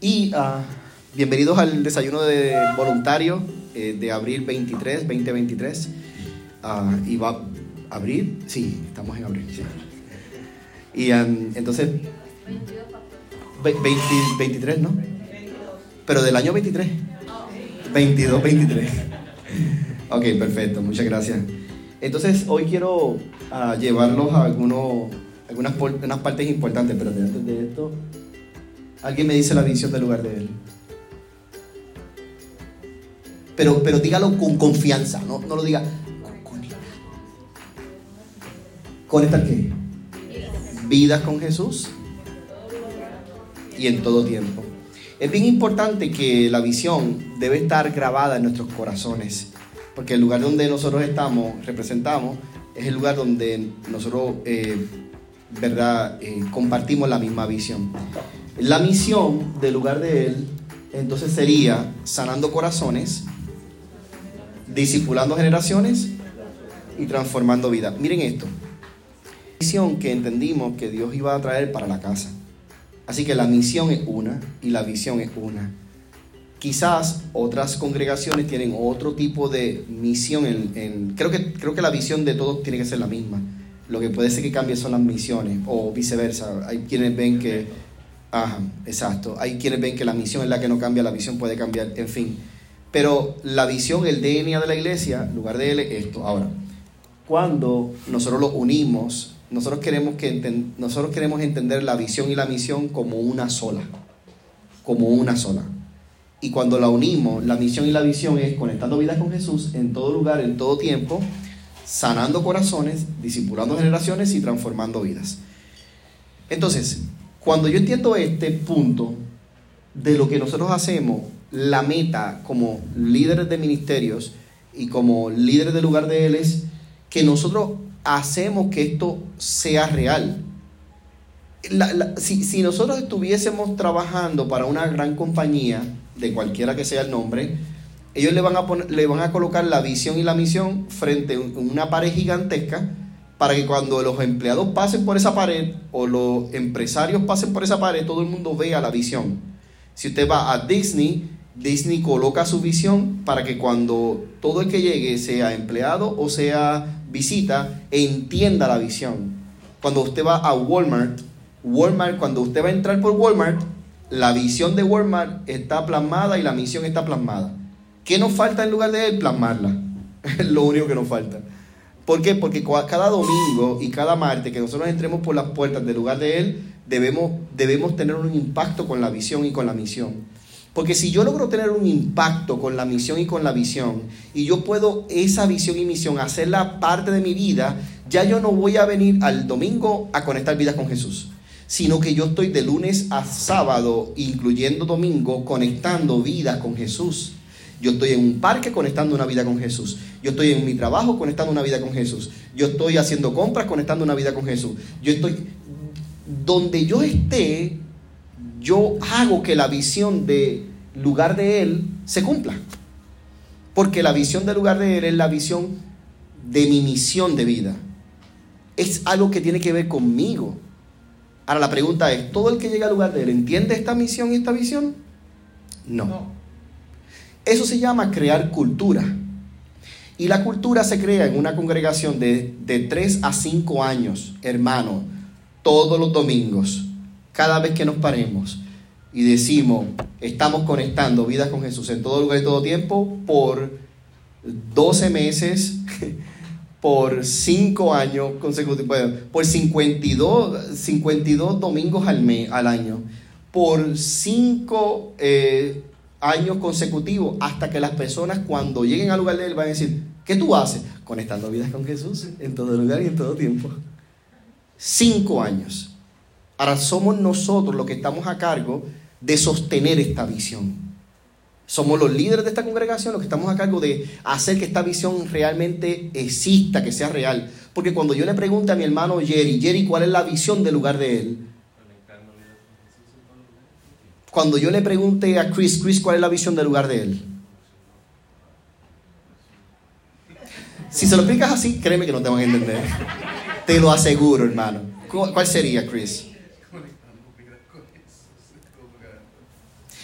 Y uh, bienvenidos al desayuno de voluntario eh, de abril 23, 2023. Uh, y va a abrir, sí, estamos en abril. Sí. Y um, entonces, 20, 23, ¿no? Pero del año 23. 22, 23. Ok, perfecto, muchas gracias. Entonces, hoy quiero uh, llevarlos a algunos, algunas unas partes importantes, pero antes de esto, alguien me dice la visión del lugar de él. Pero, pero dígalo con confianza, no, no lo diga conectar. ¿Conectar qué? Vidas con Jesús y en todo tiempo. Es bien importante que la visión debe estar grabada en nuestros corazones, porque el lugar donde nosotros estamos, representamos, es el lugar donde nosotros, eh, ¿verdad?, eh, compartimos la misma visión. La misión del lugar de Él, entonces sería sanando corazones, discipulando generaciones y transformando vidas. Miren esto. Misión que entendimos que Dios iba a traer para la casa. Así que la misión es una y la visión es una. Quizás otras congregaciones tienen otro tipo de misión. Creo, que, creo que la visión de todos tiene que ser la misma. Lo que puede ser que cambie son las misiones o viceversa. Hay quienes ven que... Ajá, exacto. Hay quienes ven que la misión es la que no cambia, la visión puede cambiar, en fin. Pero la visión, el DNA de la iglesia, lugar de él es esto. Ahora, cuando nosotros lo unimos nosotros queremos, que nosotros queremos entender la visión y la misión como una sola, como una sola. Y cuando la unimos, la misión y la visión es conectando vidas con Jesús en todo lugar, en todo tiempo, sanando corazones, discipulando generaciones y transformando vidas. Entonces, cuando yo entiendo este punto de lo que nosotros hacemos, la meta como líderes de ministerios y como líderes del lugar de Él es que nosotros hacemos que esto sea real. si, nosotros estuviésemos trabajando para una gran compañía, de cualquiera que sea el nombre, ellos le van a, le van a colocar la visión y la misión frente a una pared gigantesca para que cuando los empleados pasen por esa pared o los empresarios pasen por esa pared, todo el mundo vea la visión. Si usted va a Disney, Disney coloca su visión para que cuando todo el que llegue, sea empleado o sea visita, entienda la visión. Cuando usted va a Walmart, Walmart, cuando usted va a entrar por Walmart, la visión de Walmart está plasmada y la misión está plasmada. ¿Qué nos falta en lugar de él? Plasmarla. Es lo único que nos falta. ¿Por qué? Porque cada domingo y cada martes que nosotros entremos por las puertas del lugar de Él, debemos, debemos tener un impacto con la visión y con la misión. Porque si yo logro tener un impacto con la misión y con la visión, y yo puedo esa visión y misión hacerla parte de mi vida, ya yo no voy a venir al domingo a conectar vidas con Jesús, sino que yo estoy de lunes a sábado, incluyendo domingo, conectando vidas con Jesús. Yo estoy en un parque conectando una vida con Jesús. Yo estoy en mi trabajo conectando una vida con Jesús. Yo estoy haciendo compras conectando una vida con Jesús. Yo estoy donde yo esté, yo hago que la visión de lugar de Él se cumpla. Porque la visión del lugar de Él es la visión de mi misión de vida. Es algo que tiene que ver conmigo. Ahora la pregunta es, ¿todo el que llega al lugar de Él entiende esta misión y esta visión? No. Eso se llama crear cultura. Y la cultura se crea en una congregación de, de 3 a 5 años, hermano, todos los domingos, cada vez que nos paremos y decimos, estamos conectando vidas con Jesús en todo lugar y todo tiempo por 12 meses, por 5 años consecutivos, por 52, 52 domingos al, mes, al año, por 5 eh, años consecutivos, hasta que las personas cuando lleguen al lugar de Él van a decir, ¿qué tú haces? Conectando vidas con Jesús en todo lugar y en todo tiempo. 5 años. Ahora somos nosotros los que estamos a cargo de sostener esta visión. Somos los líderes de esta congregación los que estamos a cargo de hacer que esta visión realmente exista, que sea real. Porque cuando yo le pregunto a mi hermano Jerry, Jerry, ¿cuál es la visión del lugar de él? Cuando yo le pregunte a Chris, Chris, ¿cuál es la visión del lugar de él? Si se lo explicas así, créeme que no te van a entender. Te lo aseguro, hermano. ¿Cuál sería, Chris?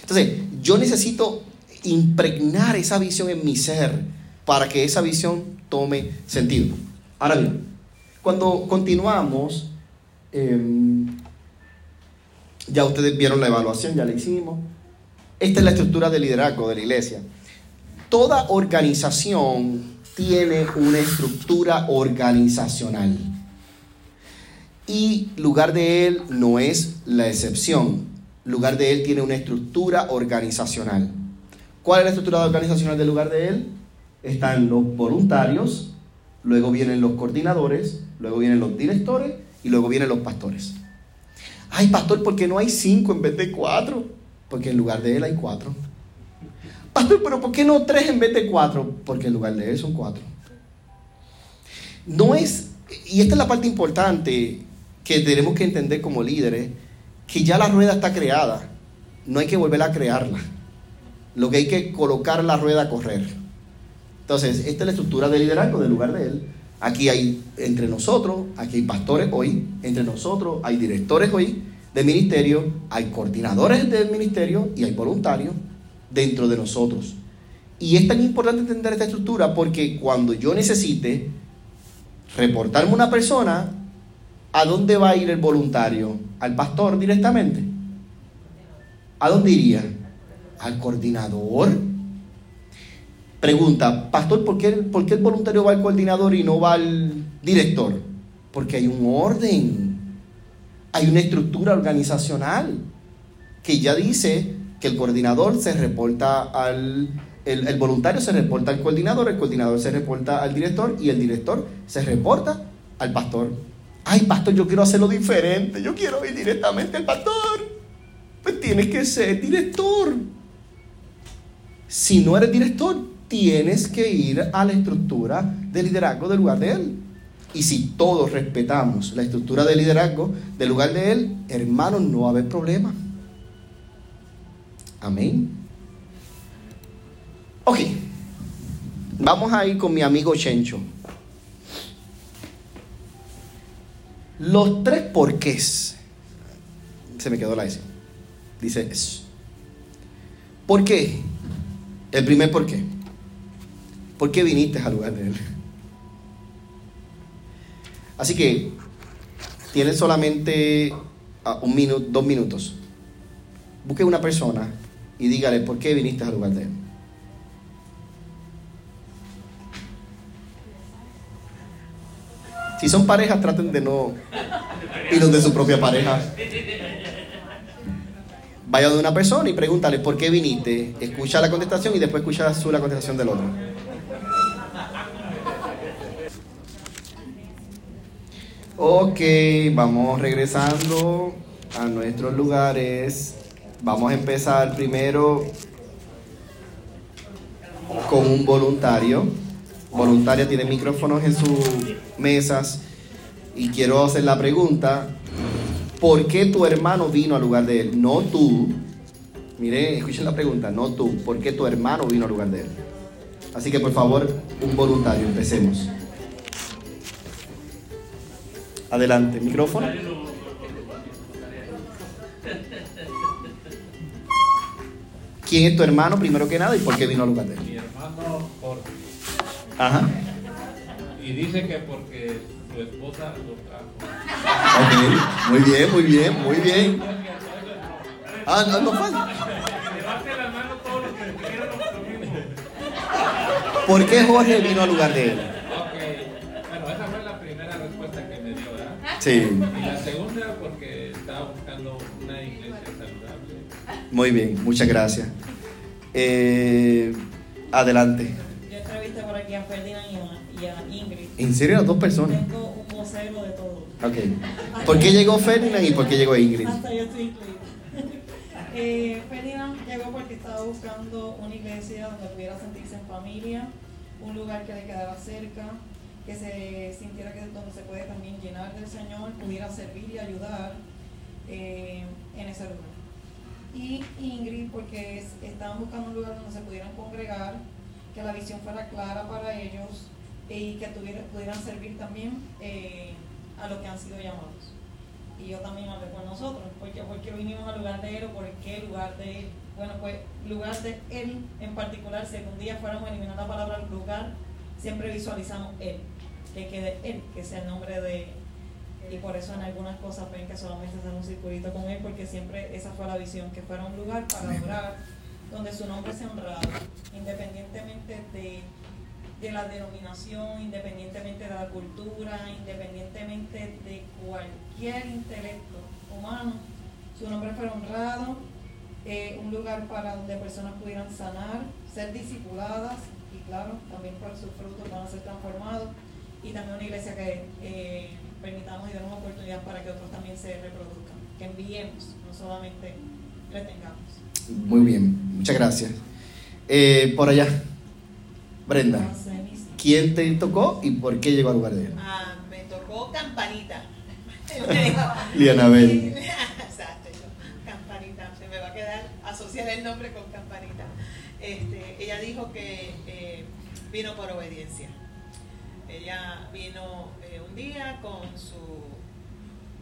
Entonces, yo necesito impregnar esa visión en mi ser para que esa visión tome sentido. Ahora bien, cuando continuamos, em, ya ustedes vieron la evaluación, ya la hicimos. Esta es la estructura de liderazgo de la iglesia. Toda organización tiene una estructura organizacional. Y lugar de él no es la excepción. Lugar de él tiene una estructura organizacional. ¿Cuál es la estructura organizacional del lugar de él? Están los voluntarios, luego vienen los coordinadores, luego vienen los directores y luego vienen los pastores. Ay, pastor, ¿por qué no hay cinco en vez de cuatro? Porque en lugar de él hay cuatro. Pastor, pero ¿por qué no tres en vez de cuatro? Porque en lugar de él son cuatro. No es, y esta es la parte importante que tenemos que entender como líderes, que ya la rueda está creada, no hay que volver a crearla. Lo que hay que colocar la rueda a correr. Entonces, esta es la estructura de liderazgo del lugar de él. Aquí hay entre nosotros, aquí hay pastores hoy, entre nosotros hay directores hoy de ministerio, hay coordinadores del ministerio y hay voluntarios dentro de nosotros. Y es tan importante entender esta estructura porque cuando yo necesite reportarme una persona, ¿a dónde va a ir el voluntario? ¿Al pastor directamente? ¿A dónde iría? ¿Al coordinador? Pregunta, pastor, ¿por qué, ¿por qué el voluntario va al coordinador y no va al director? Porque hay un orden, hay una estructura organizacional que ya dice que el coordinador se reporta al, el, el, voluntario se reporta al coordinador, el coordinador se reporta al director y el director se reporta al pastor. Ay, pastor, yo quiero hacerlo diferente, yo quiero ir directamente al pastor. Pues tienes que ser director. Si no eres director, tienes que ir a la estructura de liderazgo del lugar de Él. Y si todos respetamos la estructura de liderazgo del lugar de Él, hermanos, no va a haber problema. Amén. Ok, vamos a ir con mi amigo Chencho. Los tres porqués. Se me quedó la S. Dice eso. ¿Por qué? El primer por qué. ¿Por qué viniste al lugar de Él? Así que tienes solamente ah, un minuto, dos minutos. Busque una persona y dígale por qué viniste al lugar de Él. Si son parejas, traten de no ir de su propia pareja. Vaya de una persona y pregúntale por qué viniste. Escucha la contestación y después escucha su la contestación del otro. Ok, vamos regresando a nuestros lugares. Vamos a empezar primero con un voluntario. Voluntaria tiene micrófonos en sus mesas y quiero hacer la pregunta, ¿por qué tu hermano vino al lugar de él? No tú. Mire, escuchen la pregunta, no tú. ¿Por qué tu hermano vino al lugar de él? Así que por favor, un voluntario, empecemos. Adelante, micrófono. ¿Quién es tu hermano primero que nada y por qué vino de él? Mi hermano Jorge. Ajá. Y dice que porque su esposa lo trajo. Ok, muy bien, muy bien, muy bien. Ah, no, no falta. Levante la mano todos los que dijeron lo mismo. ¿Por qué Jorge vino al lugar de él? Sí, Y la segunda porque estaba buscando una iglesia saludable. muy bien, muchas gracias. Eh, adelante. Yo entrevisté por aquí a Ferdinand y a, y a Ingrid. ¿En serio las dos personas? Tengo un vocero de todo. Ok. ¿Por qué llegó Ferdinand y por qué llegó Ingrid? Hasta yo estoy incluida. eh, Ferdinand llegó porque estaba buscando una iglesia donde pudiera sentirse en familia, un lugar que le quedara cerca, que se sintiera que donde se puede también llenar del Señor, pudiera servir y ayudar eh, en ese lugar. Y Ingrid porque es- estaban buscando un lugar donde se pudieran congregar, que la visión fuera clara para ellos y que tuviera- pudieran servir también eh, a los que han sido llamados. y yo también hablé con nosotros, porque ¿por qué vinimos al lugar de él o por qué lugar de él? Bueno, pues lugar de él en particular, si algún día fuéramos a eliminar la palabra lugar, siempre visualizamos él, que quede él, que sea el nombre de y por eso en algunas cosas ven que solamente hacer un circulito con él, porque siempre esa fue la visión, que fuera un lugar para adorar, donde su nombre sea honrado, independientemente de, de la denominación, independientemente de la cultura, independientemente de cualquier intelecto humano, su nombre fuera honrado, eh, un lugar para donde personas pudieran sanar, ser discipuladas y claro, también por sus frutos van a ser transformados y también una iglesia que eh, permitamos y demos oportunidad para que otros también se reproduzcan, que enviemos, no solamente retengamos. Muy bien, muchas gracias. Eh, por allá, Brenda, ¿quién te tocó y por qué llegó al lugar de? Ah, me tocó Campanita. Lianabel. Exacto, Campanita, se me va a quedar asociar el nombre con Campanita. Este, ella dijo que eh, vino por obediencia. Ella vino eh, un día con su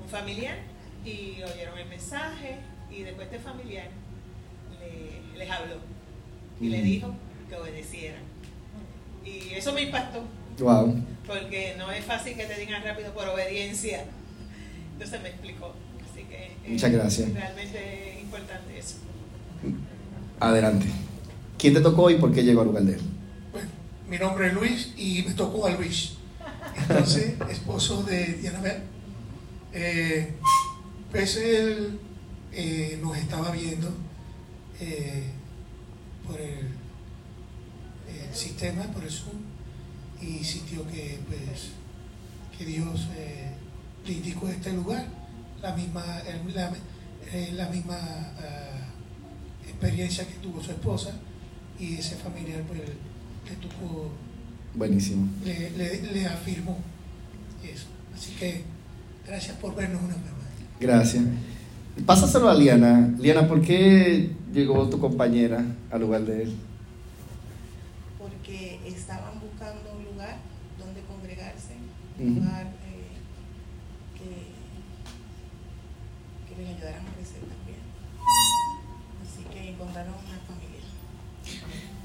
un familiar y oyeron el mensaje y después este familiar le, les habló y le Mm. dijo que obedecieran. Y eso me impactó Wow. porque no es fácil que te digan rápido por obediencia. Entonces me explicó. Así que eh, Muchas gracias. realmente es importante eso. Adelante. ¿Quién te tocó y por qué llegó al lugar de él? Mi nombre es Luis y me tocó a Luis. Entonces, esposo de Dianabel. Eh, pues él eh, nos estaba viendo eh, por el, sistema, por el Zoom, y sintió que, pues, que Dios le indicó este lugar, la misma, la, la misma ah, experiencia que tuvo su esposa y ese familiar pues le tocó, Buenísimo. le, le, le afirmó eso. Así que gracias por vernos una vez más. Gracias. Pásaselo a Liana. Liana, ¿por qué llegó tu compañera al lugar de él? porque estaban buscando un lugar donde congregarse, un lugar eh, que, que les ayudara a crecer también. Así que encontraron una familia.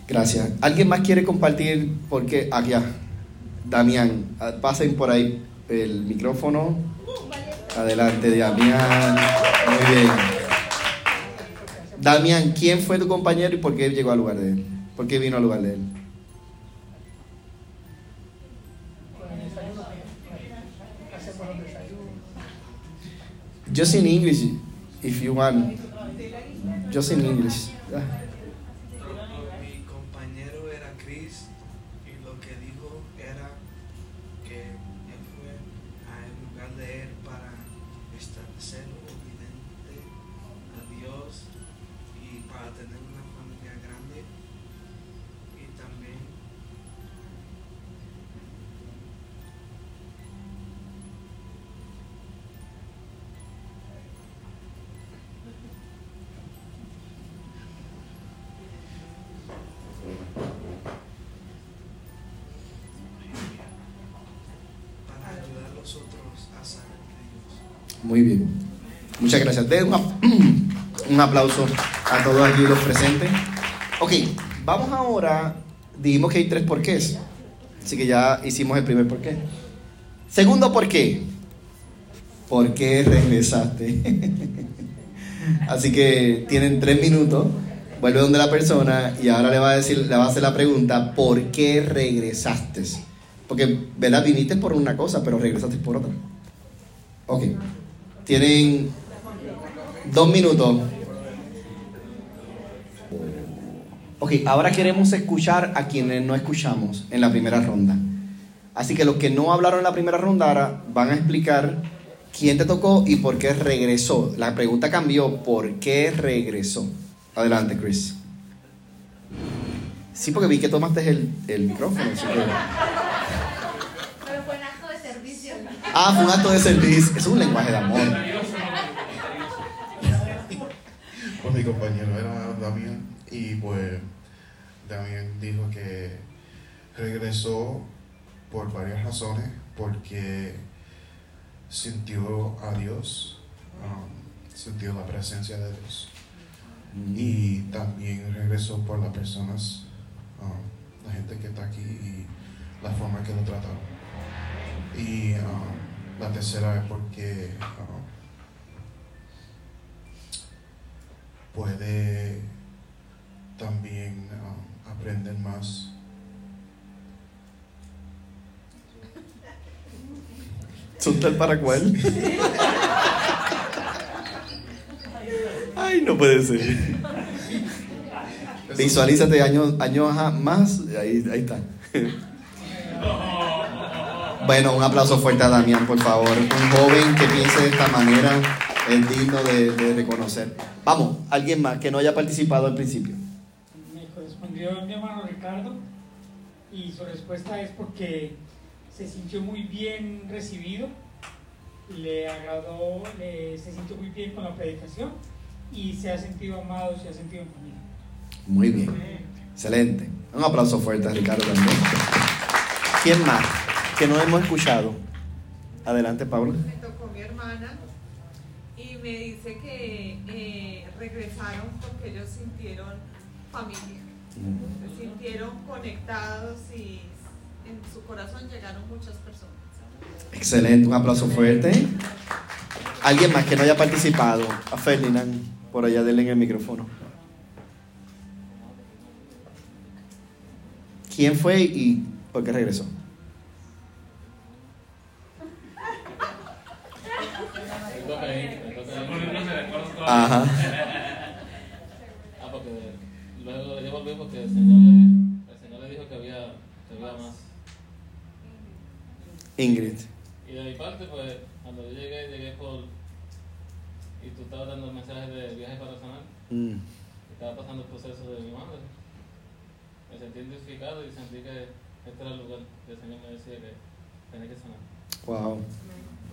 Gracias. ¿Alguien más quiere compartir? Porque allá, Damián, ah, pasen por ahí el micrófono. Adelante, Damián. Muy bien. Damián, ¿quién fue tu compañero y por qué llegó al lugar de él? ¿Por qué vino al lugar de él? Just in English, if you want. Just in English. Gracias. Un aplauso a todos aquí los presentes. Ok, vamos ahora. Dijimos que hay tres porqués. Así que ya hicimos el primer porqué. Segundo porqué. ¿Por qué regresaste? Así que tienen tres minutos. Vuelve donde la persona y ahora le va a decir, le va a hacer la pregunta, ¿por qué regresaste? Porque, ¿verdad? Viniste por una cosa, pero regresaste por otra. Ok. Tienen dos minutos. Ok, ahora queremos escuchar a quienes no escuchamos en la primera ronda. Así que los que no hablaron en la primera ronda ahora van a explicar quién te tocó y por qué regresó. La pregunta cambió, ¿por qué regresó? Adelante, Chris. Sí, porque vi que tomaste el, el micrófono. así que- Pero fue en acto de servicio. Ah, fue un acto de servicio. Es un lenguaje de amor. Pues mi compañero era Damián y pues Damián dijo que regresó por varias razones, porque sintió a Dios um, sintió la presencia de Dios. Y también regresó por las personas, um, la gente que está aquí y la forma que lo trataron. Y um, la tercera es porque puede también um, aprender más. ¿Son para cuál? Ay, no puede ser. Visualízate años, años más. Ahí, ahí está. Bueno, un aplauso fuerte a Damián, por favor. Un joven que piense de esta manera es digno de, de reconocer. Vamos, alguien más que no haya participado al principio. Me correspondió mi hermano Ricardo y su respuesta es porque se sintió muy bien recibido, le agradó, le- se sintió muy bien con la predicación y se ha sentido amado, se ha sentido en familia. Muy bien. Excelente. Un aplauso fuerte a Ricardo también. ¿Quién más que no hemos escuchado? Adelante, Paula. Me tocó mi hermana y me dice que eh, regresaron porque ellos sintieron familia, se sintieron conectados y en su corazón llegaron muchas personas. Excelente, un aplauso fuerte. Alguien más que no haya participado. A Ferdinand, por allá, denle en el micrófono. ¿Quién fue y por qué regresó? Ingrid. Y de mi parte, pues, cuando yo llegué, llegué por. Y tú estabas dando mensajes de viaje para sanar. Mm. Estaba pasando el proceso de mi madre. Me sentí identificado y sentí que este era el lugar que el Señor me decía que tenía que sanar. Wow.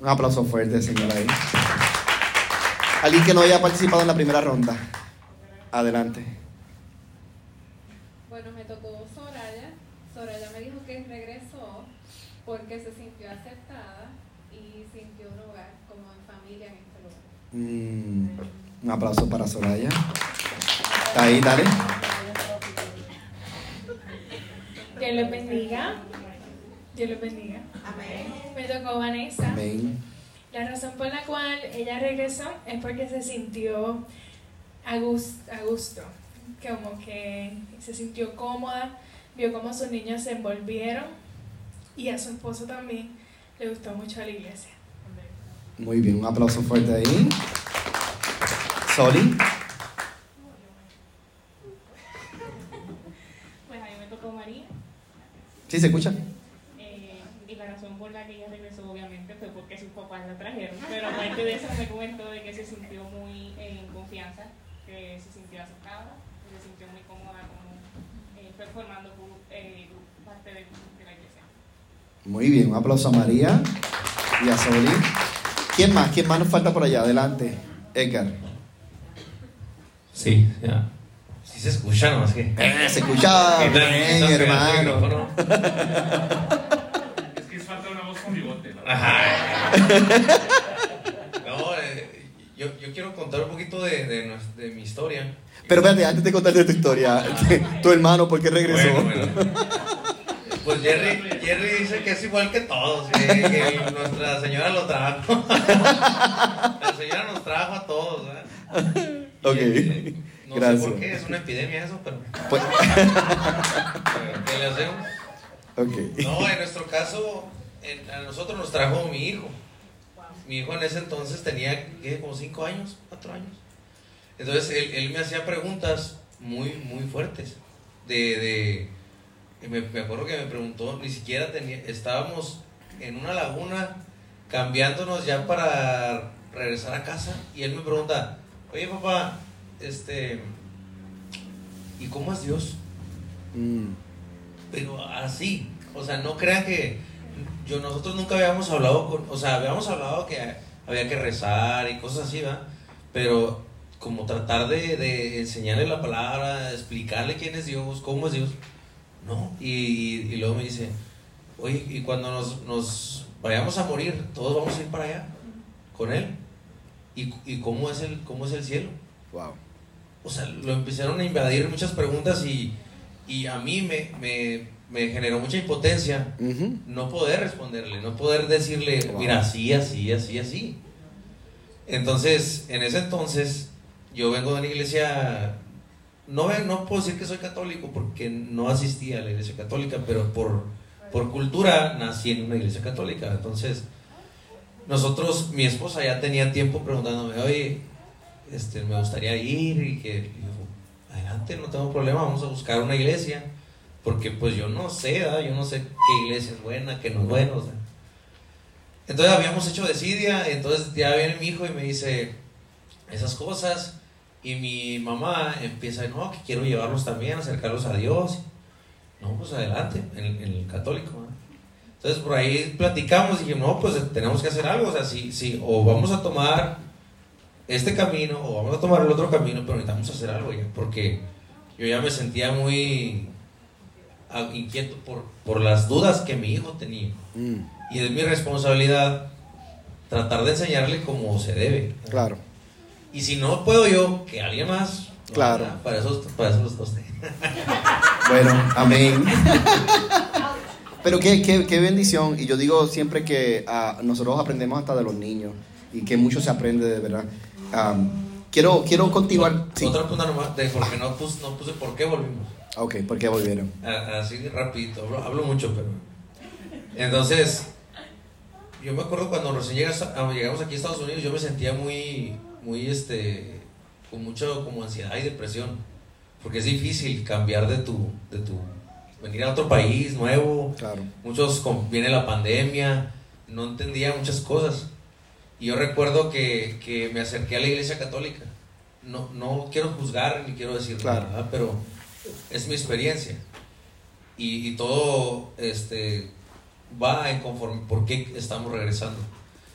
Un aplauso fuerte, señora. ahí. Alguien que no haya participado en la primera ronda. Adelante. Bueno, me tocó Soraya. Soraya me dijo que regresó porque se sintió aceptada y sintió un hogar como en familia en este lugar. Mm, un aplauso para Soraya. Ahí, dale. Dios les bendiga. Dios les bendiga. Amén. Me tocó Vanessa. Amén. La razón por la cual ella regresó es porque se sintió a gus- a gusto, como que se sintió cómoda, vio cómo sus niños se envolvieron y a su esposo también le gustó mucho la iglesia. Muy bien, un aplauso fuerte ahí. Soli. Pues a mí me tocó María. ¿Sí se escucha? eh, y la razón por la que ella regresó, obviamente, fue porque sus papás la trajeron. Pero aparte de eso, me comentó de que se sintió muy en confianza, que se sintió aceptada, que se sintió muy cómoda como eh, fue formando eh, parte de, de la iglesia. Muy bien, un aplauso a María y a Soli. ¿Quién más? ¿Quién más nos falta por allá? Adelante. Edgar. Sí, ya. Sí se escucha, ¿no? Es que... Eh, se escucha bien, hermano. Es que falta una voz con bigote. ¿no? Ajá. No, eh, yo, yo quiero contar un poquito de, de, mi historia. Pero espérate, antes de contarte tu historia, tu hermano, ¿por qué regresó? Bueno, Pues Jerry, Jerry dice que es igual que todos, que, que nuestra señora lo trajo. La señora nos trajo a todos, ¿verdad? Ok, No gracias. sé por qué, es una epidemia eso, pero. Pues- ¿Qué le hacemos? Ok. No, en nuestro caso, en- a nosotros nos trajo mi hijo. Mi hijo en ese entonces tenía, ¿qué? Como 5 años, 4 años. Entonces él, él me hacía preguntas muy, muy fuertes. De, de me, me acuerdo que me preguntó, ni siquiera tenía, estábamos en una laguna cambiándonos ya para regresar a casa y él me pregunta, oye papá, este, ¿y cómo es Dios? Mm, pero así, o sea, no crean que yo nosotros nunca habíamos hablado con, o sea, habíamos hablado que había que rezar y cosas así, ¿va? Pero como tratar de, de enseñarle la palabra, explicarle quién es Dios, cómo es Dios, no. Y, y- y luego me dice, oye, y cuando nos, nos vayamos a morir, todos vamos a ir para allá con él. ¿Y, y cómo, es el, cómo es el cielo? Wow. O sea, lo empezaron a invadir muchas preguntas y, y a mí me, me, me generó mucha impotencia no poder responderle, no poder decirle, Wow. mira, así, así, así, así. Entonces, en ese entonces, yo vengo de una iglesia, no, no puedo decir que soy católico porque no asistí a la iglesia católica, pero por, por cultura nací en una iglesia católica. Entonces, nosotros, mi esposa ya tenía tiempo preguntándome, oye, este, me gustaría ir y que, adelante, no tengo problema, vamos a buscar una iglesia, porque pues yo no sé, yo no sé qué iglesia es buena, qué no es buena. Entonces habíamos hecho desidia, entonces ya viene mi hijo y me dice esas cosas, y mi mamá empieza, no, que quiero llevarlos también, acercarlos a Dios. No, pues adelante, en, en el católico. Entonces por ahí platicamos y dije, no, pues tenemos que hacer algo, o sea, si, si, o vamos a tomar este camino o vamos a tomar el otro camino, pero necesitamos hacer algo ya, porque yo ya me sentía muy ah, inquieto por, por las dudas que mi hijo tenía. Y es mi responsabilidad tratar de enseñarle como se debe. Claro. Y si no puedo yo, que alguien más. Claro. Para eso, para eso los dos. Bueno, amén. Pero qué, qué, qué bendición. Y yo digo siempre que ah, nosotros aprendemos hasta de los niños y que mucho se aprende de verdad. Quiero, quiero continuar. Sí. Otra punta nomás, de porque no puse, no puse por qué volvimos. Ok, ¿por qué volvieron? Así rapidito, hablo, hablo mucho, pero... Entonces, yo me acuerdo cuando recién llegas llegamos aquí a Estados Unidos, yo me sentía muy, muy, este, con mucho como ansiedad y depresión, porque es difícil cambiar de tu, de tu, venir a otro país nuevo, Claro. muchos, con- viene la pandemia, no entendía muchas cosas, y yo recuerdo que, que me acerqué a la iglesia católica, no, no quiero juzgar ni quiero decir Claro. nada, pero es mi experiencia. Y, y todo este, va en conforme por qué estamos regresando.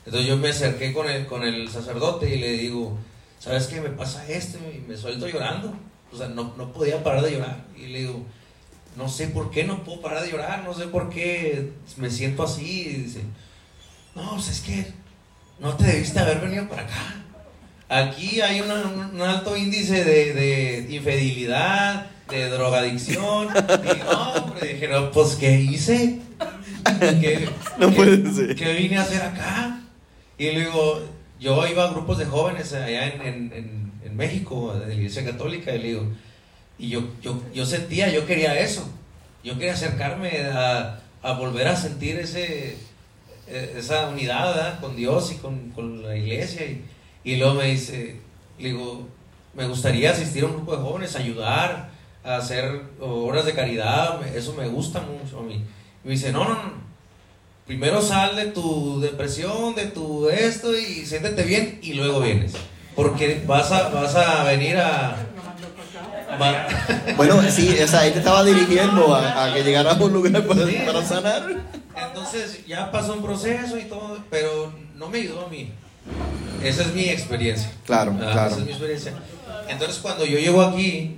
Entonces yo me acerqué con el, con el sacerdote y le digo, ¿sabes qué? Me pasa esto y me suelto llorando. O sea, no, no podía parar de llorar. Y le digo, no sé por qué no puedo parar de llorar, no sé por qué me siento así. Y dice, no, pues es que no te debiste haber venido para acá. Aquí hay una- un, alto índice de, de infidelidad, de drogadicción. Y no, hombre, dije, no, pues ¿qué hice? ¿Qué, No qué- puede ser. ¿Qué vine a hacer acá? Y luego, yo iba a grupos de jóvenes allá en, en, en- México, de la iglesia católica, y le digo, y yo, yo, yo sentía, yo quería eso. Yo quería acercarme a, a volver a sentir ese, eh, esa unidad con Dios y con, con la iglesia. Y, y luego me dice, le digo, me gustaría asistir a un grupo de jóvenes, ayudar, a hacer obras de caridad, eso me gusta mucho a mí. Y me dice, no, no, no, primero sal de tu depresión, de tu esto y siéntete bien y luego vienes. Porque vas a, vas a venir a... va- Bueno, sí, o sea, ahí te estaba dirigiendo a, a que llegaras a un lugar para, para sanar. Entonces ya pasó un proceso y todo, pero no me ayudó a mí. Esa es mi experiencia. Claro, Ah, claro. Esa es mi experiencia. Entonces cuando yo llego aquí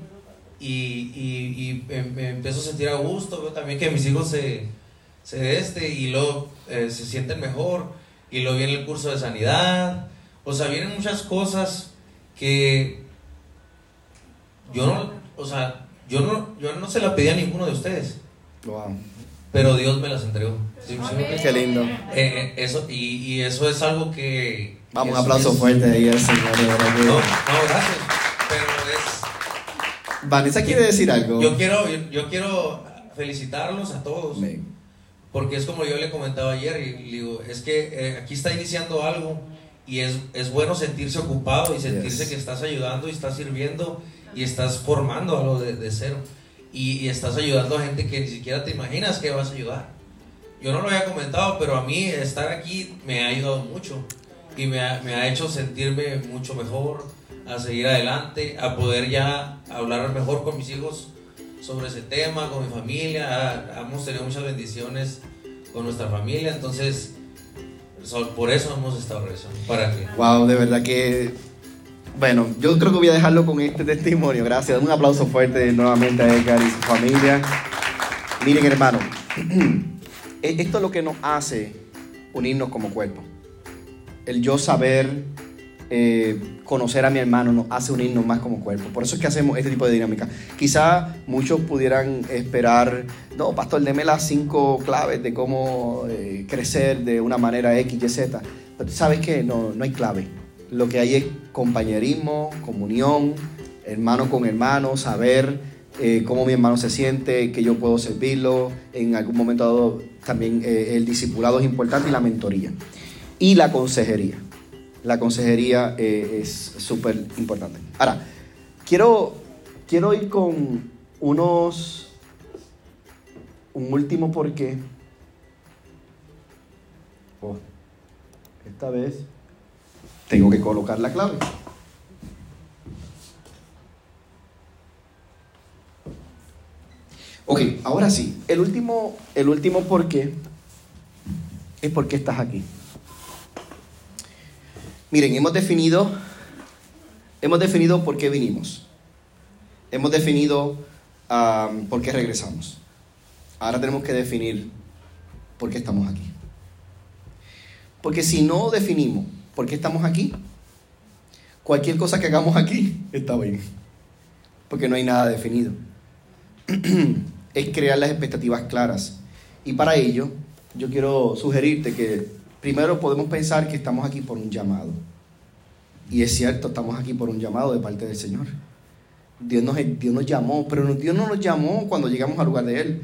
y, y, y em- empiezo a sentir a gusto, veo también que mis hijos se, se este y luego eh, se sienten mejor y luego viene el curso de sanidad. O sea, vienen muchas cosas que yo no, o sea, yo no, yo no se la pedí a ninguno de ustedes. Wow. Pero Dios me las entregó. ¿Sí- sí me Qué lindo. eh, eh, eso, y, y eso es algo que. Vamos, un aplauso es- fuerte ahí al Señor. de No, no, gracias. Pero es. Vanessa quiere decir algo. Yo quiero, yo, yo quiero felicitarlos a todos. Porque es como yo le comentaba ayer, y le digo, es que eh, aquí está iniciando algo y es, es bueno sentirse ocupado y sentirse Yes. que estás ayudando y estás sirviendo y estás formando algo de, de cero. Y, y estás ayudando a gente que ni siquiera te imaginas que vas a ayudar. Yo no lo había comentado, pero a mí estar aquí me ha ayudado mucho y me ha, me ha hecho sentirme mucho mejor, a seguir adelante, a poder ya hablar mejor con mis hijos sobre ese tema, con mi familia. Ha- Hemos tenido muchas bendiciones con nuestra familia, entonces por eso hemos estado regresando. Para que Wow, de verdad que. Bueno, yo creo que voy a dejarlo con este testimonio. Gracias. Un aplauso fuerte nuevamente a Edgar y su familia. Miren, hermano, e- esto es lo que nos hace unirnos como cuerpo. El yo saber eh, conocer a mi hermano nos hace unirnos más como cuerpo. Por eso es que hacemos este tipo de dinámica. Quizá muchos pudieran esperar, no, pastor, deme las cinco claves de cómo eh, crecer de una manera X, Y, Z. Pero sabes que no, no hay clave. Lo que hay es compañerismo, comunión, hermano con hermano, saber eh, cómo mi hermano se siente, que yo puedo servirlo. En algún momento dado también eh, el discipulado es importante y la mentoría. Y la consejería. La consejería eh, es súper importante. Ahora, quiero, quiero ir con unos... Un último porqué. Oh, esta vez tengo que colocar la clave. Ok, ahora sí, el último, el último por qué es por qué estás aquí. Miren, hemos definido, hemos definido por qué vinimos. Hemos definido por qué regresamos. Ahora tenemos que definir por qué estamos aquí. Porque si no definimos por qué estamos aquí, cualquier cosa que hagamos aquí está bien. Porque no hay nada definido. es crear las expectativas claras. Y para ello, yo quiero sugerirte que primero podemos pensar que estamos aquí por un llamado. Y es cierto, estamos aquí por un llamado de parte del Señor. Dios nos, llamó, pero Dios no nos llamó cuando llegamos al lugar de Él.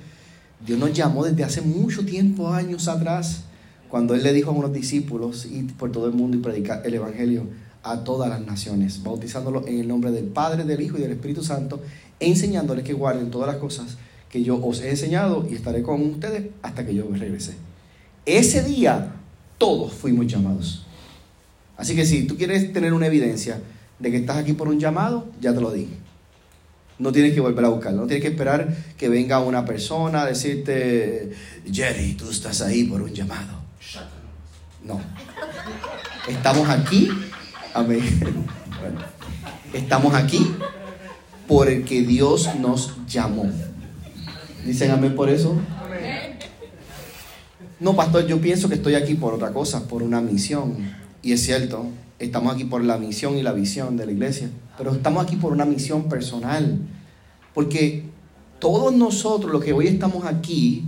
Dios nos llamó desde hace mucho tiempo, años atrás, cuando Él le dijo a unos discípulos ir por todo el mundo y predicar el Evangelio a todas las naciones, bautizándolos en el nombre del Padre, del Hijo y del Espíritu Santo, enseñándoles que guarden todas las cosas que yo os he enseñado y estaré con ustedes hasta que yo regrese. Ese día todos fuimos llamados. Así que si tú quieres tener una evidencia de que estás aquí por un llamado, ya te lo dije. No tienes que volver a buscarlo, no tienes que esperar que venga una persona a decirte, Jerry, tú estás ahí por un llamado. No. Estamos aquí, amén. Bueno, estamos aquí porque Dios nos llamó. ¿Dicen amén por eso? No, pastor, yo pienso que estoy aquí por otra cosa, por una misión. Y es cierto, estamos aquí por la misión y la visión de la iglesia, pero estamos aquí por una misión personal. Porque todos nosotros, los que hoy estamos aquí,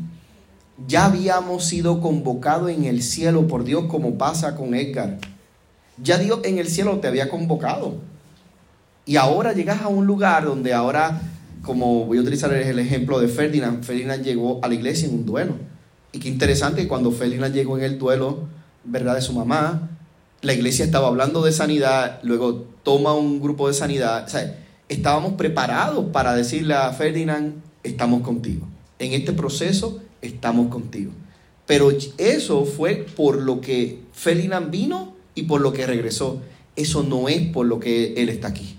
ya habíamos sido convocados en el cielo por Dios, como pasa con Edgar. Ya Dios en el cielo te había convocado. Y ahora llegas a un lugar donde ahora, como voy a utilizar el ejemplo de Ferdinand, Ferdinand llegó a la iglesia en un duelo. Y qué interesante cuando Ferdinand llegó en el duelo, ¿verdad? De su mamá, la iglesia estaba hablando de sanidad, luego toma un grupo de sanidad. O sea, estábamos preparados para decirle a Ferdinand, estamos contigo. En este proceso estamos contigo. Pero eso fue por lo que Ferdinand vino y por lo que regresó. Eso no es por lo que él está aquí.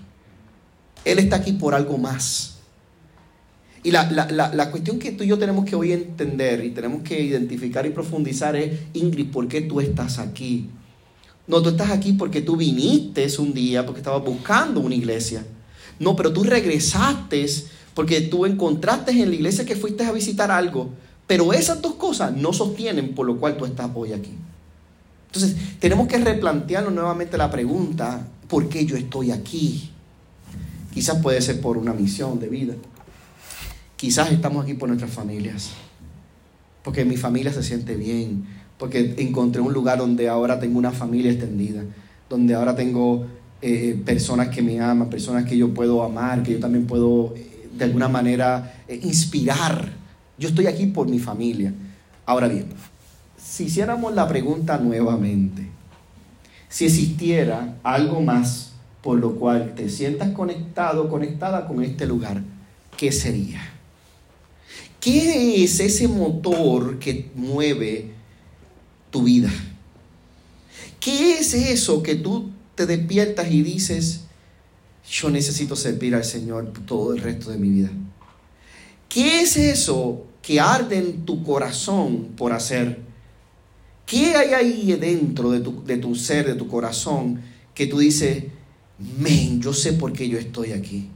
Él está aquí por algo más. Y la, la, la, cuestión que tú y yo tenemos que hoy entender y tenemos que identificar y profundizar es, Ingrid, ¿por qué tú estás aquí? No, tú estás aquí porque tú viniste un día, porque estabas buscando una iglesia. No, pero tú regresaste porque tú encontraste en la iglesia que fuiste a visitar algo. Pero esas dos cosas no sostienen por lo cual tú estás hoy aquí. Entonces, tenemos que replantearnos nuevamente la pregunta, ¿por qué yo estoy aquí? Quizás puede ser por una misión de vida. Quizás estamos aquí por nuestras familias, porque mi familia se siente bien, porque encontré un lugar donde ahora tengo una familia extendida, donde ahora tengo eh, personas que me aman, personas que yo puedo amar, que yo también puedo eh, de alguna manera eh, inspirar. Yo estoy aquí por mi familia. Ahora bien, si hiciéramos la pregunta nuevamente, si existiera algo más por lo cual te sientas conectado, conectada con este lugar, ¿qué sería? ¿Qué es ese motor que mueve tu vida? ¿Qué es eso que tú te despiertas y dices, yo necesito servir al Señor todo el resto de mi vida? ¿Qué es eso que arde en tu corazón por hacer? ¿Qué hay ahí dentro de tu, de tu ser, de tu corazón, que tú dices, men, yo sé por qué yo estoy aquí?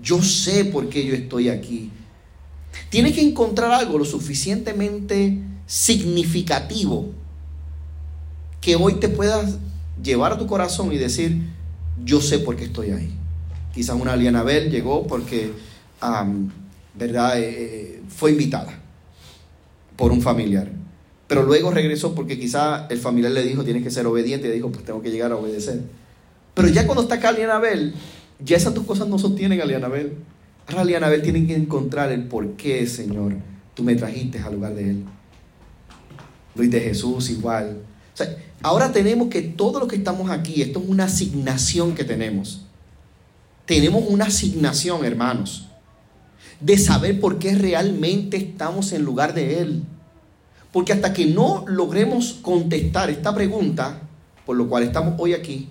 Yo sé por qué yo estoy aquí. Tienes que encontrar algo lo suficientemente significativo que hoy te puedas llevar a tu corazón y decir, yo sé por qué estoy ahí. Quizás una Bell llegó porque, ¿verdad? Eh, eh, fue invitada por un familiar. Pero luego regresó porque quizá el familiar le dijo, tienes que ser obediente, y dijo, pues tengo que llegar a obedecer. Pero ya cuando está acá Lianabel, ya esas dos cosas no sostienen a Lianabel. Ahora Lianabel tiene que encontrar el por qué, Señor, tú me trajiste al lugar de él. Luis de Jesús igual. Ahora tenemos que todo lo que estamos aquí, esto es una asignación que tenemos. Tenemos una asignación, hermanos, de saber por qué realmente estamos en lugar de Él. Porque hasta que no logremos contestar esta pregunta, por lo cual estamos hoy aquí,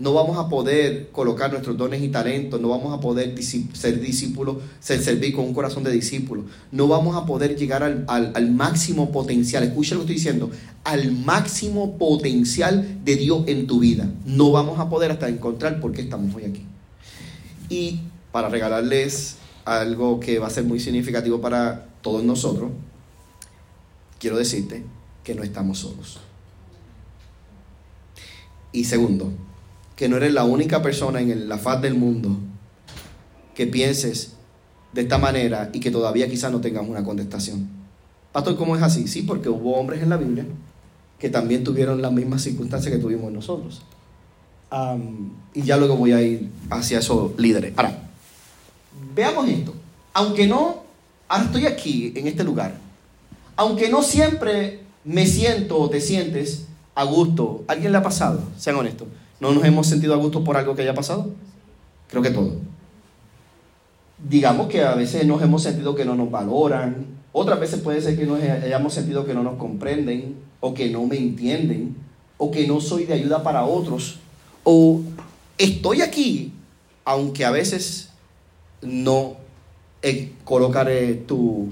no vamos a poder colocar nuestros dones y talentos, no vamos a poder ser discípulos, ser servir con un corazón de discípulo, no vamos a poder llegar al, al, máximo potencial, escucha lo que estoy diciendo, al máximo potencial de Dios en tu vida. No vamos a poder hasta encontrar por qué estamos hoy aquí. Y para regalarles algo que va a ser muy significativo para todos nosotros, quiero decirte que no estamos solos. Y segundo, que no eres la única persona en la faz del mundo que pienses de esta manera y que todavía quizás no tengas una contestación. Pastor, ¿cómo es así? Sí, porque hubo hombres en la Biblia que también tuvieron las mismas circunstancias que tuvimos nosotros. y ya luego voy a ir hacia esos líderes. Ahora, veamos esto. Aunque no, ahora estoy aquí, en este lugar. Aunque no siempre me siento o te sientes a gusto, ¿alguien le ha pasado? Sean honestos. ¿No nos hemos sentido a gusto por algo que haya pasado? Creo que todo. Digamos que a veces nos hemos sentido que no nos valoran, otras veces puede ser que nos hayamos sentido que no nos comprenden, o que no me entienden, o que no soy de ayuda para otros, o estoy aquí, aunque a veces no colocaré tu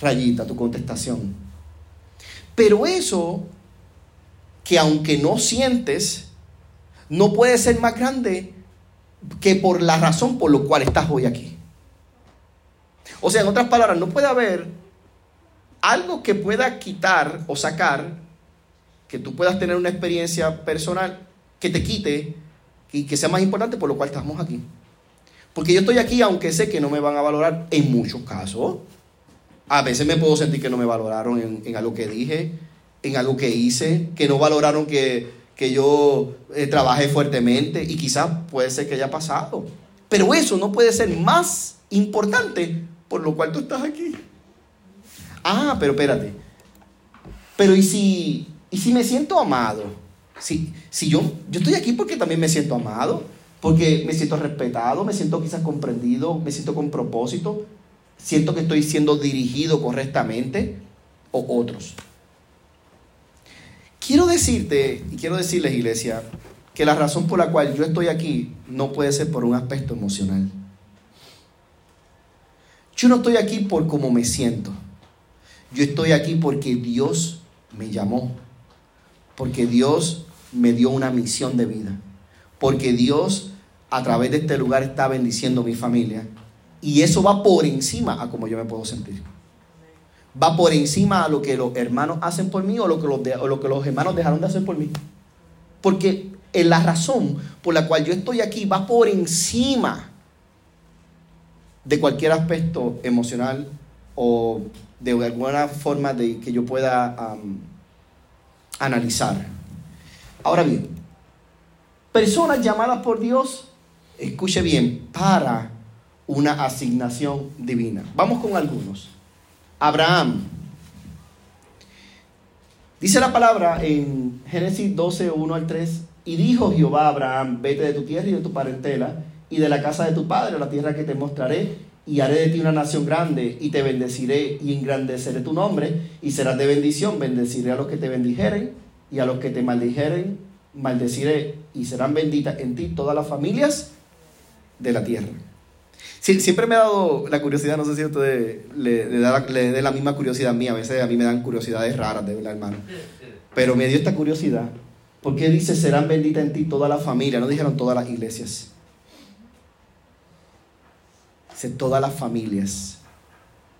rayita, tu contestación. Pero eso que aunque no sientes, no puede ser más grande que por la razón por la cual estás hoy aquí. O sea, en otras palabras, no puede haber algo que pueda quitar o sacar, que tú puedas tener una experiencia personal que te quite y que sea más importante por lo cual estamos aquí. Porque yo estoy aquí aunque sé que no me van a valorar en muchos casos. A veces me puedo sentir que no me valoraron en, en algo que dije, en algo que hice, que no valoraron que que yo eh, trabajé fuertemente y quizás puede ser que haya pasado. Pero eso no puede ser más importante por lo cual tú estás aquí. Ah, pero espérate. Pero ¿y si, y si me siento amado? Si, si yo, yo estoy aquí porque también me siento amado, porque me siento respetado, me siento quizás comprendido, me siento con propósito, siento que estoy siendo dirigido correctamente, o otros. Quiero decirte y quiero decirles, iglesia, que la razón por la cual yo estoy aquí no puede ser por un aspecto emocional. Yo no estoy aquí por cómo me siento. Yo estoy aquí porque Dios me llamó. Porque Dios me dio una misión de vida. Porque Dios a través de este lugar está bendiciendo a mi familia. Y eso va por encima a cómo yo me puedo sentir va por encima a lo que los hermanos hacen por mí o lo que los, lo que los hermanos dejaron de hacer por mí. Porque la razón por la cual yo estoy aquí va por encima de cualquier aspecto emocional o de alguna forma de que yo pueda analizar. Ahora bien, personas llamadas por Dios, escuche bien, para una asignación divina. Vamos con algunos. Abraham. Dice la palabra en Génesis 12, 1 al 3, y dijo Jehová Abraham, vete de tu tierra y de tu parentela y de la casa de tu padre, la tierra que te mostraré, y haré de ti una nación grande, y te bendeciré y engrandeceré tu nombre, y serás de bendición, bendeciré a los que te bendijeren, y a los que te maldijeren, maldeciré, y serán benditas en ti todas las familias de la tierra siempre me ha dado la curiosidad, no sé si a ustedes le, le, dé la misma curiosidad mía, a veces a mí me dan curiosidades raras, de verdad, hermano. Pero me dio esta curiosidad. ¿Por qué dice, serán benditas en ti toda la familia? No dijeron todas las iglesias. Dice, todas las familias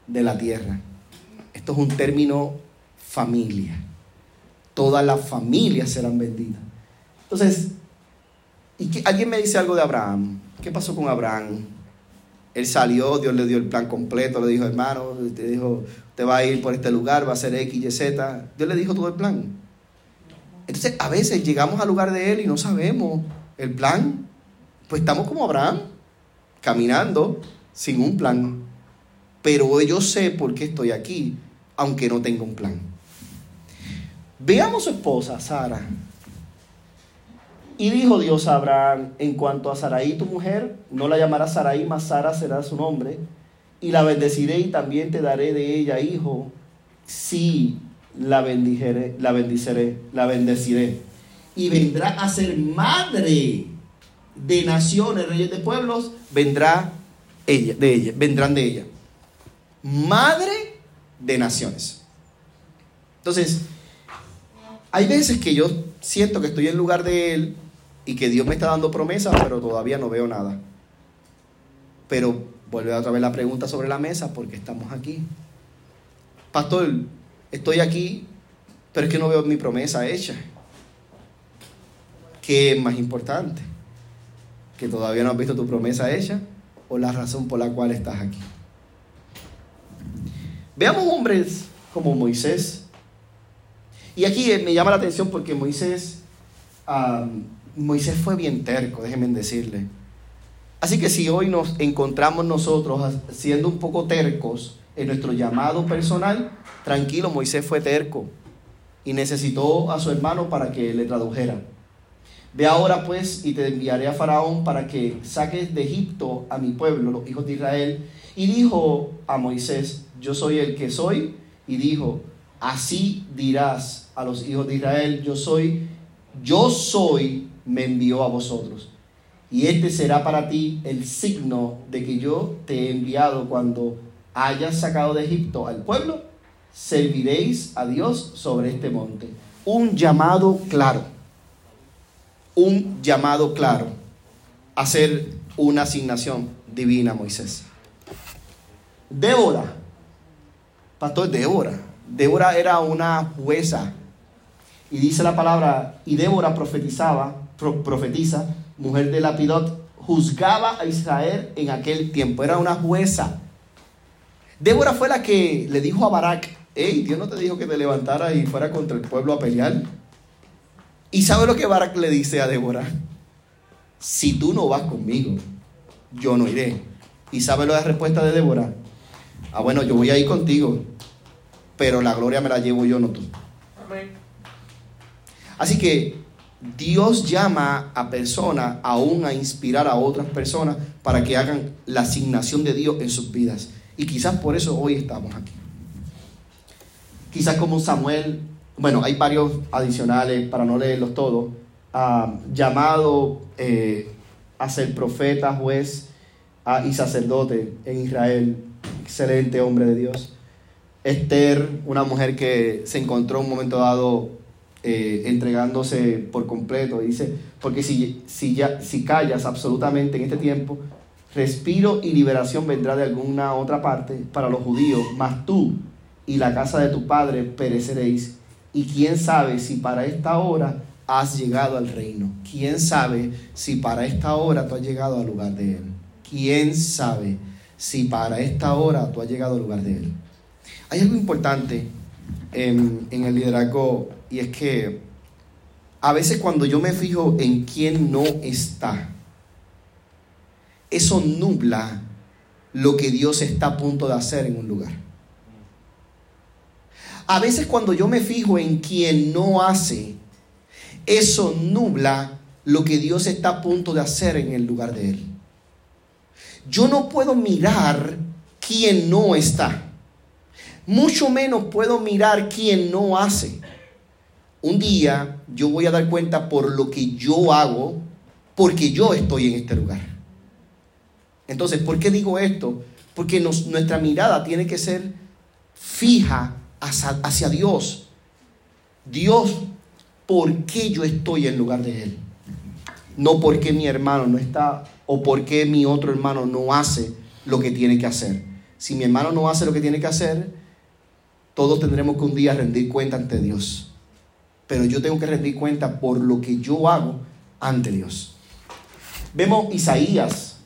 de la tierra. Esto es un término familia. todas las familias serán benditas. Entonces, ¿y qué- alguien me dice algo de Abraham? ¿Qué pasó con Abraham? Él salió, Dios le dio el plan completo, le dijo, hermano, te dijo, te va a ir por este lugar, va a ser X, Y, Z. Dios le dijo todo el plan. Entonces, a veces llegamos al lugar de Él y no sabemos el plan. Pues estamos como Abraham, caminando sin un plan. Pero yo sé por qué estoy aquí, aunque no tenga un plan. Veamos su esposa, Sara. Y dijo Dios a Abraham, en cuanto a Saraí tu mujer, no la llamarás Saraí, mas Sara será su nombre, y la bendeciré y también te daré de ella hijo, sí la bendijaré, la bendiceré, la bendeciré. Y vendrá a ser madre de naciones, reyes de pueblos, vendrá ella, de ella, vendrán de ella. Madre de naciones. Entonces, hay veces que yo siento que estoy en lugar de Él y que Dios me está dando promesas, pero todavía no veo nada. Pero vuelve otra vez la pregunta sobre la mesa, porque estamos aquí. Pastor, estoy aquí, pero es que no veo mi promesa hecha. ¿Qué es más importante? ¿Que todavía no has visto tu promesa hecha o la razón por la cual estás aquí? Veamos hombres como Moisés. Y aquí me llama la atención porque Moisés, ah, Moisés fue bien terco, déjenme decirle. Así que si hoy nos encontramos nosotros siendo un poco tercos en nuestro llamado personal, tranquilo, Moisés fue terco y necesitó a su hermano para que le tradujera. Ve ahora pues y te enviaré a Faraón para que saques de Egipto a mi pueblo, los hijos de Israel. Y dijo a Moisés, yo soy el que soy. Y dijo, así dirás a los hijos de Israel, yo soy, yo soy, me envió a vosotros. Y este será para ti el signo de que yo te he enviado cuando hayas sacado de Egipto al pueblo, serviréis a Dios sobre este monte. Un llamado claro, un llamado claro, a hacer una asignación divina Moisés. Débora, pastor Débora, Débora era una jueza y dice la palabra, y Débora profetizaba, pro- profetiza, mujer de Lapidot, juzgaba a Israel en aquel tiempo, era una jueza. Débora fue la que le dijo a Barak, hey, Dios no te dijo que te levantaras y fuera contra el pueblo a pelear. ¿Y sabe lo que Barak le dice a Débora? Si tú no vas conmigo, yo no iré. ¿Y sabe la respuesta de Débora? Ah, bueno, yo voy a ir contigo, pero la gloria me la llevo yo, no tú. Así que Dios llama a personas aún a inspirar a otras personas para que hagan la asignación de Dios en sus vidas. Y quizás por eso hoy estamos aquí. Quizás como Samuel, bueno, hay varios adicionales para no leerlos todos, ah, llamado eh, a ser profeta, juez ah, y sacerdote en Israel. Excelente hombre de Dios. Esther, una mujer que se encontró en un momento dado eh, entregándose por completo. Dice, porque si, si, ya, si callas absolutamente en este tiempo, respiro y liberación vendrá de alguna otra parte para los judíos, mas tú y la casa de tu padre pereceréis. Y quién sabe si para esta hora has llegado al reino. Quién sabe si para esta hora tú has llegado al lugar de él. Quién sabe si para esta hora tú has llegado al lugar de él. Hay algo importante en, en el liderazgo y es que a veces cuando yo me fijo en quién no está, eso nubla lo que Dios está a punto de hacer en un lugar. A veces cuando yo me fijo en quien no hace, eso nubla lo que Dios está a punto de hacer en el lugar de él. Yo no puedo mirar quien no está. Mucho menos puedo mirar quien no hace. Un día yo voy a dar cuenta por lo que yo hago, porque yo estoy en este lugar. Entonces, ¿por qué digo esto? Porque nuestra mirada tiene que ser fija hacia, hacia Dios. Dios, ¿por qué yo estoy en lugar de Él? No porque mi hermano no está o porque mi otro hermano no hace lo que tiene que hacer. Si mi hermano no hace lo que tiene que hacer, todos tendremos que un día rendir cuenta ante Dios. Pero yo tengo que rendir cuenta por lo que yo hago ante Dios. Vemos Isaías,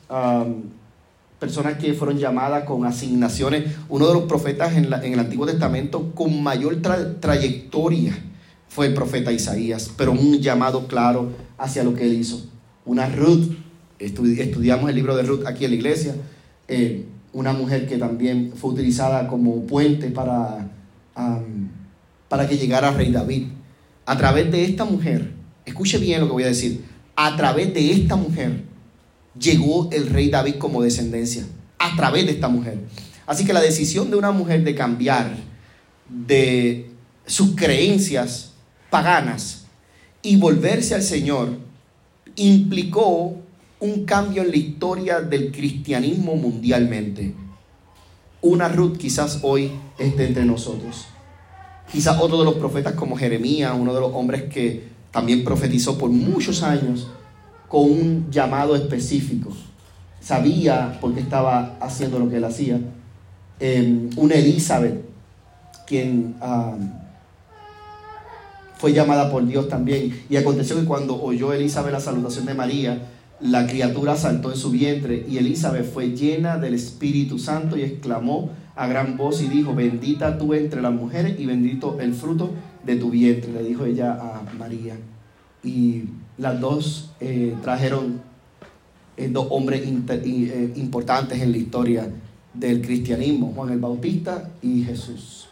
personas que fueron llamadas con asignaciones, uno de los profetas en, el Antiguo Testamento con mayor trayectoria fue el profeta Isaías, pero un llamado claro hacia lo que él hizo. Una Ruth, estudiamos el libro de Ruth aquí en la iglesia, eh, una mujer que también fue utilizada como puente para, para que llegara rey David. A través de esta mujer, escuche bien lo que voy a decir, a través de esta mujer llegó el rey David como descendencia, a través de esta mujer. Así que la decisión de una mujer de cambiar de sus creencias paganas y volverse al Señor implicó un cambio en la historia del cristianismo mundialmente. Una Ruth quizás hoy esté entre nosotros. Quizás otro de los profetas como Jeremías, uno de los hombres que también profetizó por muchos años con un llamado específico. Sabía por qué estaba haciendo lo que él hacía. Em, una Elizabeth, quien fue llamada por Dios también. Y aconteció que cuando oyó Elizabeth la salutación de María, la criatura saltó en su vientre y Elizabeth fue llena del Espíritu Santo y exclamó a gran voz y dijo, bendita tú entre las mujeres y bendito el fruto de tu vientre, le dijo ella a María. Y las dos eh, trajeron eh, dos hombres eh, importantes en la historia del cristianismo, Juan el Bautista y Jesús.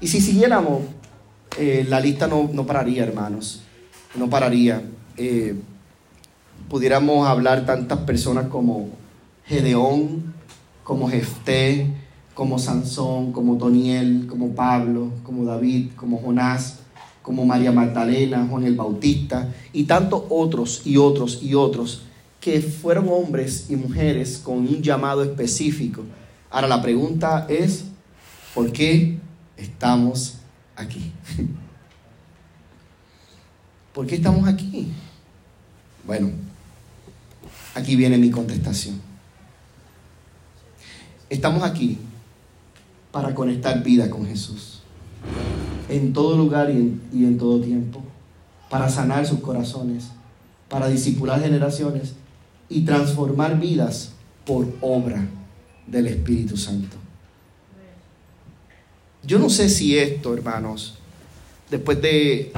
Y si siguiéramos, la lista no, no, pararía, hermanos, no pararía. pudiéramos hablar tantas personas como Gedeón, como Jefté, como Sansón, como Toniel, como Pablo, como David, como Jonás, como María Magdalena, Juan el Bautista y tantos otros y otros y otros que fueron hombres y mujeres con un llamado específico. Ahora la pregunta es, ¿por qué estamos aquí? ¿Por qué estamos aquí? Bueno, aquí viene mi contestación. Estamos aquí para conectar vida con Jesús. En todo lugar y en, todo tiempo, para sanar sus corazones, para disipular generaciones y transformar vidas por obra del Espíritu Santo. Yo no sé si esto, hermanos, después de,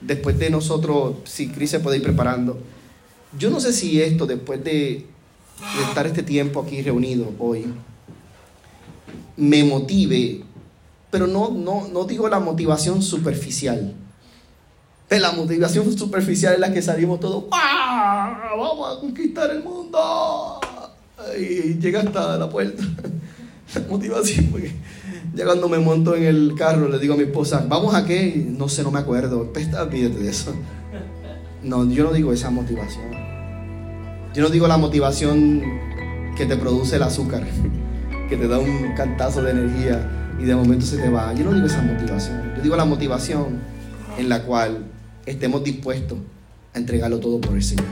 después de nosotros, si Cris se puede ir preparando, yo no sé si esto, después de, de estar este tiempo aquí reunido hoy, me motive pero no, no, no digo la motivación superficial. La motivación superficial es la que salimos todos, vamos a conquistar el mundo. Y llega hasta la puerta. La motivación, porque ya cuando me monto en el carro le digo a mi esposa, ¿vamos a qué? No sé, no me acuerdo. Pídete de eso. No, yo no digo esa motivación. Yo no digo la motivación que te produce el azúcar, que te da un cantazo de energía y de momento se te va. Yo no digo esa motivación, yo digo la motivación en la cual estemos dispuestos a entregarlo todo por el Señor.